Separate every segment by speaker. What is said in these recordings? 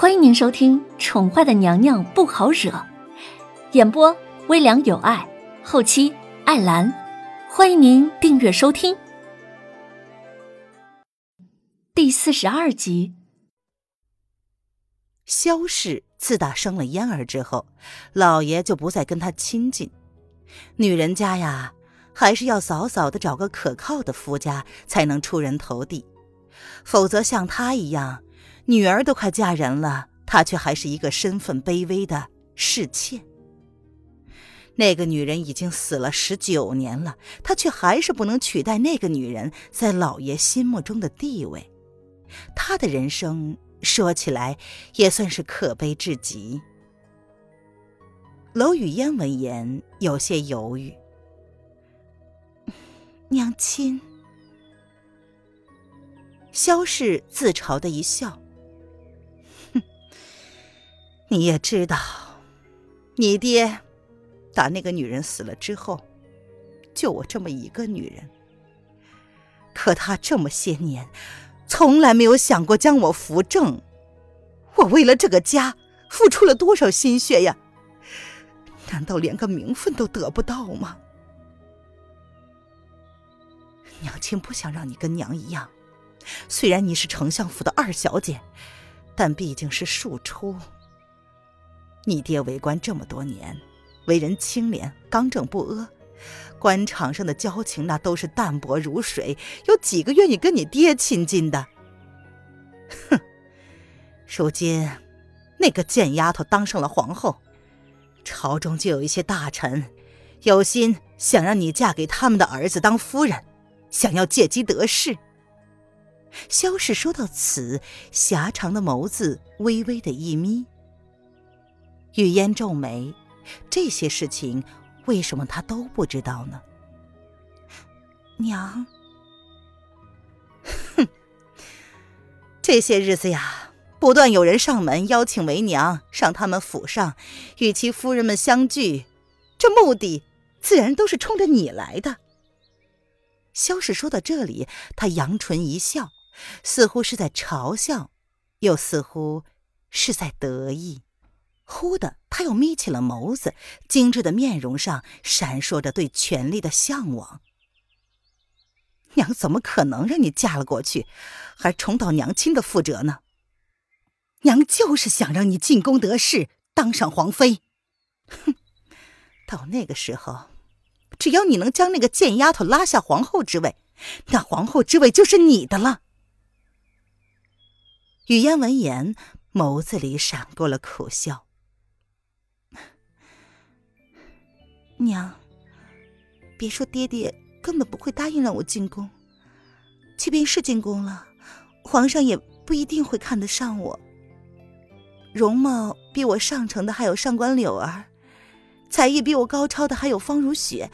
Speaker 1: 欢迎您收听《宠坏的娘娘不好惹》，演播微凉有爱，后期艾兰。欢迎您订阅收听。第四十二集，
Speaker 2: 萧氏自打生了嫣儿之后，老爷就不再跟她亲近。女人家呀，还是要早早的找个可靠的夫家，才能出人头地。否则，像她一样，女儿都快嫁人了，她却还是一个身份卑微的侍妾。那个女人已经死了十九年了，她却还是不能取代那个女人在老爷心目中的地位。她的人生说起来也算是可悲至极。娄雨嫣闻言有些犹豫：“娘亲。”萧氏自嘲的一笑：“，你也知道，你爹。”打那个女人死了之后，就我这么一个女人。可他这么些年，从来没有想过将我扶正。我为了这个家付出了多少心血呀？难道连个名分都得不到吗？娘亲不想让你跟娘一样，虽然你是丞相府的二小姐，但毕竟是庶出。你爹为官这么多年。为人清廉、刚正不阿，官场上的交情那都是淡薄如水，有几个愿意跟你爹亲近的？哼！如今那个贱丫头当上了皇后，朝中就有一些大臣有心想让你嫁给他们的儿子当夫人，想要借机得势。萧氏说到此，狭长的眸子微微的一眯。雨烟皱眉。这些事情，为什么他都不知道呢？娘，哼，这些日子呀，不断有人上门邀请为娘上他们府上与其夫人们相聚，这目的自然都是冲着你来的。萧氏说到这里，她扬唇一笑，似乎是在嘲笑，又似乎是在得意。忽的，他又眯起了眸子，精致的面容上闪烁着对权力的向往。娘怎么可能让你嫁了过去，还重蹈娘亲的覆辙呢？娘就是想让你进宫得势，当上皇妃。哼，到那个时候，只要你能将那个贱丫头拉下皇后之位，那皇后之位就是你的了。雨嫣闻言，眸子里闪过了苦笑。娘，别说爹爹根本不会答应让我进宫，即便是进宫了，皇上也不一定会看得上我。容貌比我上乘的还有上官柳儿，才艺比我高超的还有方如雪，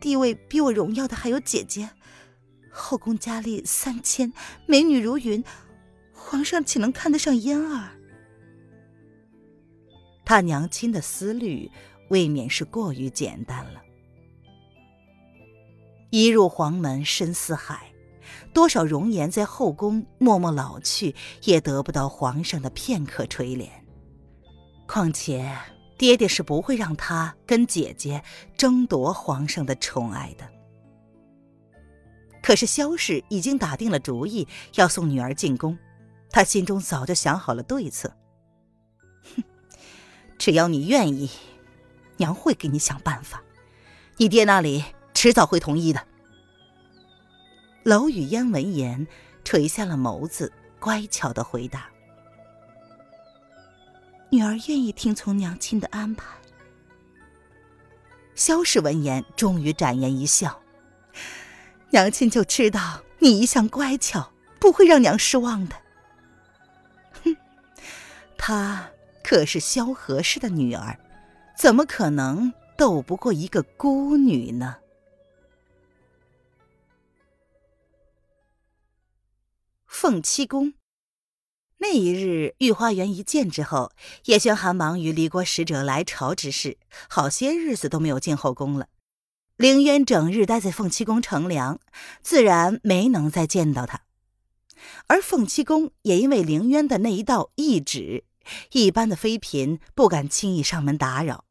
Speaker 2: 地位比我荣耀的还有姐姐，后宫佳丽三千，美女如云，皇上岂能看得上嫣儿？他娘亲的思虑。未免是过于简单了。一入黄门深似海，多少容颜在后宫默默老去，也得不到皇上的片刻垂怜。况且爹爹是不会让他跟姐姐争夺皇上的宠爱的。可是萧氏已经打定了主意要送女儿进宫，他心中早就想好了对策。哼，只要你愿意。娘会给你想办法，你爹那里迟早会同意的。娄雨嫣闻言，垂下了眸子，乖巧的回答：“女儿愿意听从娘亲的安排。”萧氏闻言，终于展颜一笑：“娘亲就知道你一向乖巧，不会让娘失望的。”哼，她可是萧何氏的女儿。怎么可能斗不过一个孤女呢？凤七宫那一日，御花园一见之后，叶轩寒忙于离国使者来朝之事，好些日子都没有进后宫了。凌渊整日待在凤七宫乘凉，自然没能再见到他。而凤七公也因为凌渊的那一道懿旨，一般的妃嫔不敢轻易上门打扰，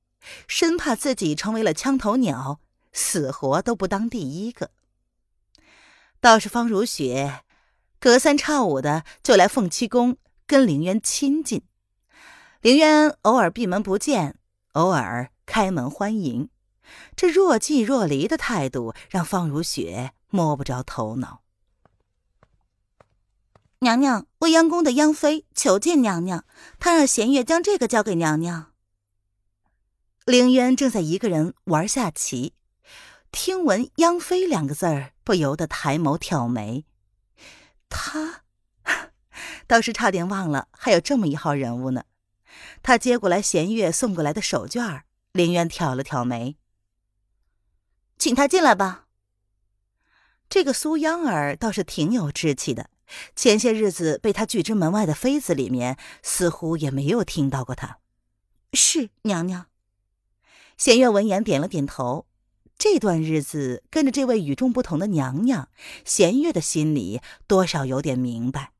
Speaker 2: 生怕自己成为了枪头鸟，死活都不当第一个。倒是方如雪，隔三差五的就来凤栖宫跟凌渊亲近，凌渊偶尔闭门不见，偶尔开门欢迎，这若即若离的态度让方如雪摸不着头脑。
Speaker 3: 娘娘，未央宫的央妃求见娘娘，她让弦月将这个交给娘娘。
Speaker 2: 凌渊正在一个人玩下棋，听闻“央妃”两个字儿，不由得抬眸挑眉。他 倒是差点忘了还有这么一号人物呢。他接过来弦月送过来的手绢儿，凌渊挑了挑眉，
Speaker 3: 请他进来吧。
Speaker 2: 这个苏央儿倒是挺有志气的。前些日子被他拒之门外的妃子里面，似乎也没有听到过他。
Speaker 3: 是娘娘。
Speaker 2: 弦月闻言点了点头。这段日子跟着这位与众不同的娘娘，弦月的心里多少有点明白。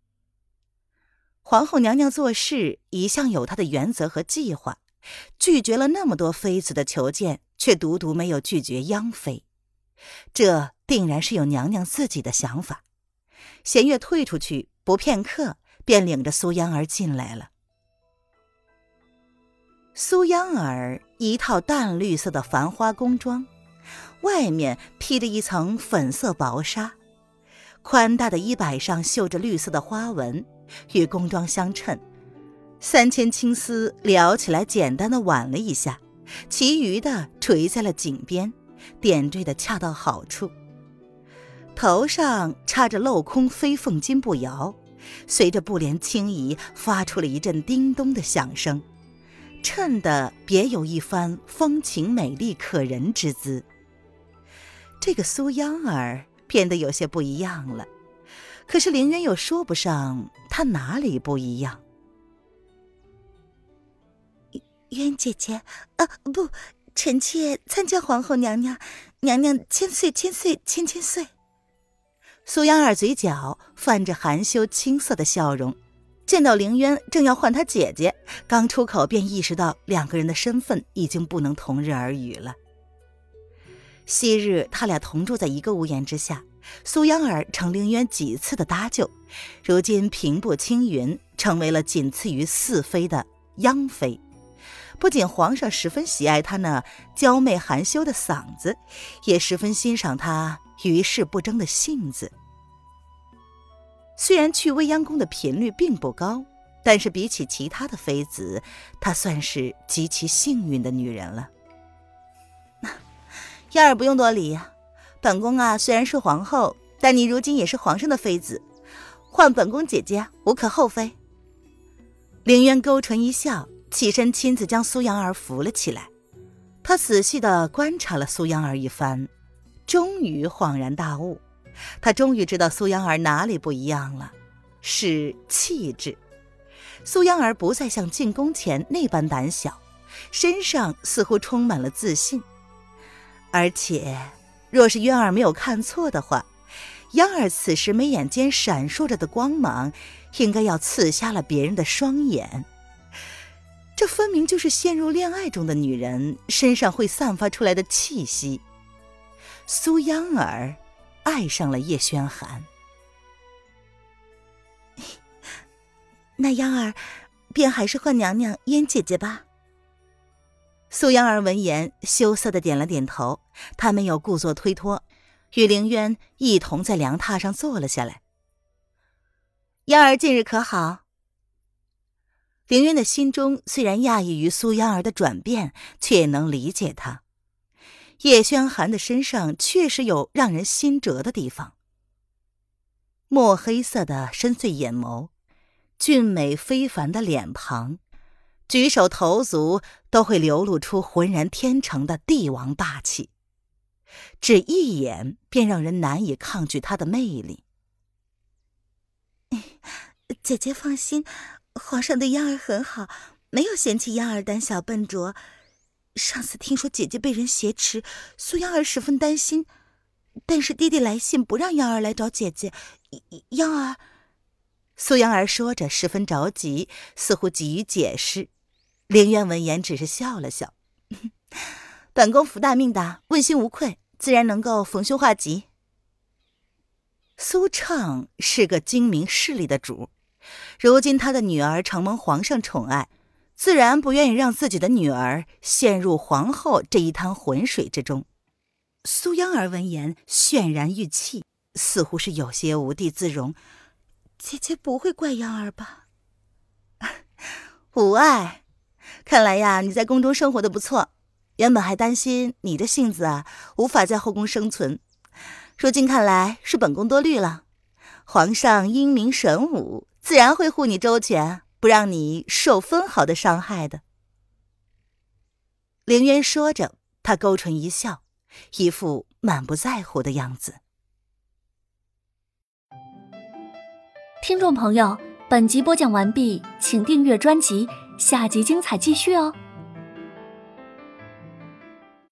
Speaker 2: 皇后娘娘做事一向有她的原则和计划，拒绝了那么多妃子的求见，却独独没有拒绝央妃，这定然是有娘娘自己的想法。弦月退出去，不片刻便领着苏央儿进来了。苏央儿一套淡绿色的繁花宫装，外面披着一层粉色薄纱，宽大的衣摆上绣着绿色的花纹，与宫装相衬。三千青丝撩起来，简单的挽了一下，其余的垂在了颈边，点缀的恰到好处。头上插着镂空飞凤金步摇，随着布帘轻移，发出了一阵叮咚的响声，衬得别有一番风情美丽可人之姿。这个苏央儿变得有些不一样了，可是凌渊又说不上她哪里不一样。
Speaker 3: 渊姐姐，啊不，臣妾参见皇后娘娘，娘娘千岁千岁千千岁。
Speaker 2: 苏央儿嘴角泛着含羞青涩的笑容，见到凌渊正要唤她姐姐，刚出口便意识到两个人的身份已经不能同日而语了。昔日他俩同住在一个屋檐之下，苏央儿承凌渊几次的搭救，如今平步青云，成为了仅次于四妃的央妃。不仅皇上十分喜爱她那娇媚含羞的嗓子，也十分欣赏她。与世不争的性子，虽然去未央宫的频率并不高，但是比起其他的妃子，她算是极其幸运的女人了。
Speaker 3: 燕儿不用多礼，本宫啊虽然是皇后，但你如今也是皇上的妃子，唤本宫姐姐无可厚非。
Speaker 2: 凌渊勾唇一笑，起身亲自将苏阳儿扶了起来。他仔细的观察了苏阳儿一番。终于恍然大悟，他终于知道苏央儿哪里不一样了，是气质。苏央儿不再像进宫前那般胆小，身上似乎充满了自信。而且，若是渊儿没有看错的话，央儿此时眉眼间闪烁着的光芒，应该要刺瞎了别人的双眼。这分明就是陷入恋爱中的女人身上会散发出来的气息。苏央儿爱上了叶轩寒，
Speaker 3: 那央儿便还是唤娘娘燕姐姐吧。
Speaker 2: 苏央儿闻言羞涩的点了点头，她没有故作推脱，与凌渊一同在凉榻上坐了下来。
Speaker 3: 央儿近日可好？
Speaker 2: 凌渊的心中虽然讶异于苏央儿的转变，却也能理解她。叶轩寒的身上确实有让人心折的地方。墨黑色的深邃眼眸，俊美非凡的脸庞，举手投足都会流露出浑然天成的帝王霸气，只一眼便让人难以抗拒他的魅力。
Speaker 3: 姐姐放心，皇上对央儿很好，没有嫌弃央儿胆小笨拙。上次听说姐姐被人挟持，苏央儿十分担心，但是弟弟来信不让央儿来找姐姐，央儿。
Speaker 2: 苏央儿说着，十分着急，似乎急于解释。凌渊闻言，只是笑了笑：“ 本宫福大命大，问心无愧，自然能够逢凶化吉。”苏畅是个精明势利的主，如今他的女儿承蒙皇上宠爱，自然不愿意让自己的女儿陷入皇后这一滩浑水之中。苏央儿闻言，泫然欲泣，似乎是有些无地自容。
Speaker 3: 姐姐不会怪央儿吧？
Speaker 2: 无碍，看来呀，你在宫中生活的不错。原本还担心你的性子啊，无法在后宫生存。如今看来是本宫多虑了。皇上英明神武，自然会护你周全，不让你受分毫的伤害的。凌渊说着，他勾唇一笑，一副满不在乎的样子。
Speaker 1: 听众朋友，本集播讲完毕，请订阅专辑，下集精彩继续哦。